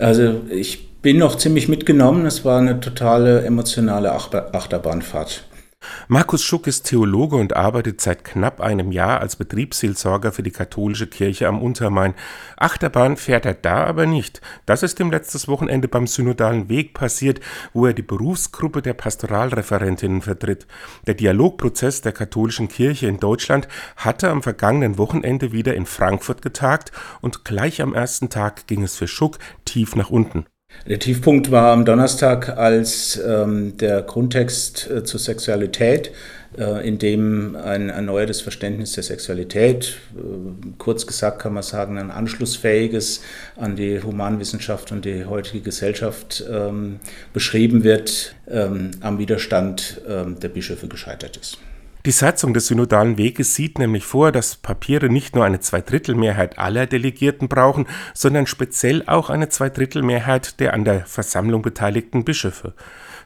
Also ich bin noch ziemlich mitgenommen. Es war eine totale emotionale Achterbahnfahrt. Markus Schuck ist Theologe und arbeitet seit knapp einem Jahr als Betriebsseelsorger für die katholische Kirche am Untermain. Achterbahn fährt er da aber nicht. Das ist ihm letztes Wochenende beim Synodalen Weg passiert, wo er die Berufsgruppe der Pastoralreferentinnen vertritt. Der Dialogprozess der katholischen Kirche in Deutschland hatte am vergangenen Wochenende wieder in Frankfurt getagt und gleich am ersten Tag ging es für Schuck tief nach unten. Der Tiefpunkt war am Donnerstag, als ähm, der Grundtext äh, zur Sexualität, äh, in dem ein erneuertes Verständnis der Sexualität, äh, kurz gesagt kann man sagen, ein anschlussfähiges an die Humanwissenschaft und die heutige Gesellschaft ähm, beschrieben wird, ähm, am Widerstand ähm, der Bischöfe gescheitert ist. Die Satzung des synodalen Weges sieht nämlich vor, dass Papiere nicht nur eine Zweidrittelmehrheit aller Delegierten brauchen, sondern speziell auch eine Zweidrittelmehrheit der an der Versammlung beteiligten Bischöfe.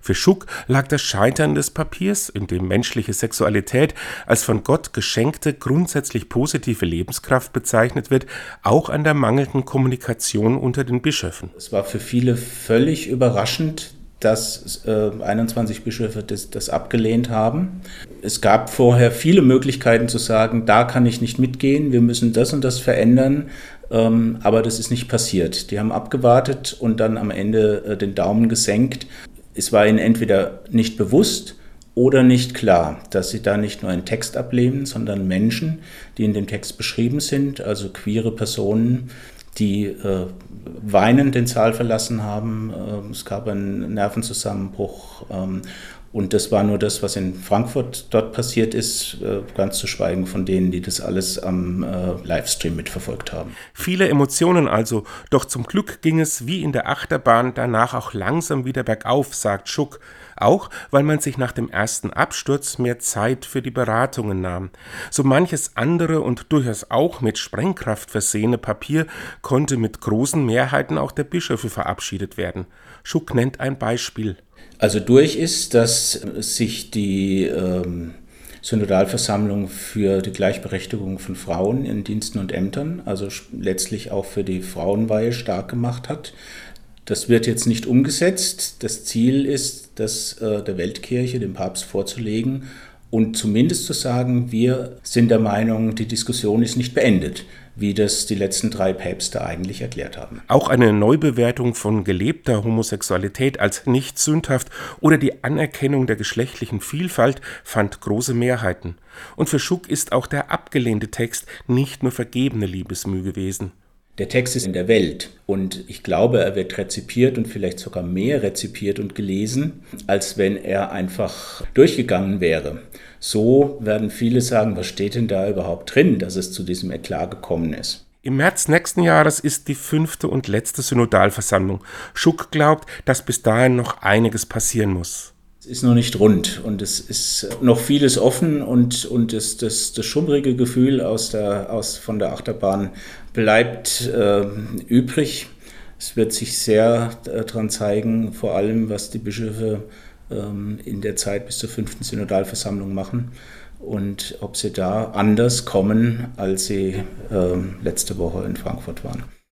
Für Schuck lag das Scheitern des Papiers, in dem menschliche Sexualität als von Gott geschenkte, grundsätzlich positive Lebenskraft bezeichnet wird, auch an der mangelnden Kommunikation unter den Bischöfen. Es war für viele völlig überraschend, dass äh, 21 Bischöfe das, das, abgelehnt haben. Es gab vorher viele Möglichkeiten zu sagen, da kann ich nicht mitgehen, wir müssen das und das verändern, ähm, aber das ist nicht passiert. Die haben abgewartet und dann am Ende äh, den Daumen gesenkt. Es war ihnen entweder nicht bewusst oder nicht klar, dass sie da nicht nur einen Text ablehnen, sondern Menschen, die in dem Text beschrieben sind, also queere Personen, die äh, weinend den Saal verlassen haben. Äh, es gab einen Nervenzusammenbruch. Und das war nur das, was in Frankfurt dort passiert ist, äh, ganz zu schweigen von denen, die das alles am äh, Livestream mitverfolgt haben. Viele Emotionen also, doch zum Glück ging es wie in der Achterbahn danach auch langsam wieder bergauf, sagt Schuck auch weil man sich nach dem ersten Absturz mehr Zeit für die Beratungen nahm. So manches andere und durchaus auch mit Sprengkraft versehene Papier konnte mit großen Mehrheiten auch der Bischöfe verabschiedet werden. Schuck nennt ein Beispiel. Also durch ist, dass sich die ähm, Synodalversammlung für die Gleichberechtigung von Frauen in Diensten und Ämtern, also letztlich auch für die Frauenweihe stark gemacht hat. Das wird jetzt nicht umgesetzt. Das Ziel ist, das äh, der Weltkirche, dem Papst vorzulegen und zumindest zu sagen, wir sind der Meinung, die Diskussion ist nicht beendet, wie das die letzten drei Päpste eigentlich erklärt haben. Auch eine Neubewertung von gelebter Homosexualität als nicht sündhaft oder die Anerkennung der geschlechtlichen Vielfalt fand große Mehrheiten. Und für Schuck ist auch der abgelehnte Text nicht nur vergebene Liebesmüh gewesen. Der Text ist in der Welt und ich glaube, er wird rezipiert und vielleicht sogar mehr rezipiert und gelesen, als wenn er einfach durchgegangen wäre. So werden viele sagen, was steht denn da überhaupt drin, dass es zu diesem Eklat gekommen ist. Im März nächsten Jahres ist die fünfte und letzte Synodalversammlung. Schuck glaubt, dass bis dahin noch einiges passieren muss. Es ist noch nicht rund und es ist noch vieles offen und, und das, das, das schummrige Gefühl aus der, aus, von der Achterbahn bleibt äh, übrig. Es wird sich sehr äh, daran zeigen, vor allem was die Bischöfe ähm, in der Zeit bis zur fünften Synodalversammlung machen und ob sie da anders kommen, als sie äh, letzte Woche in Frankfurt waren.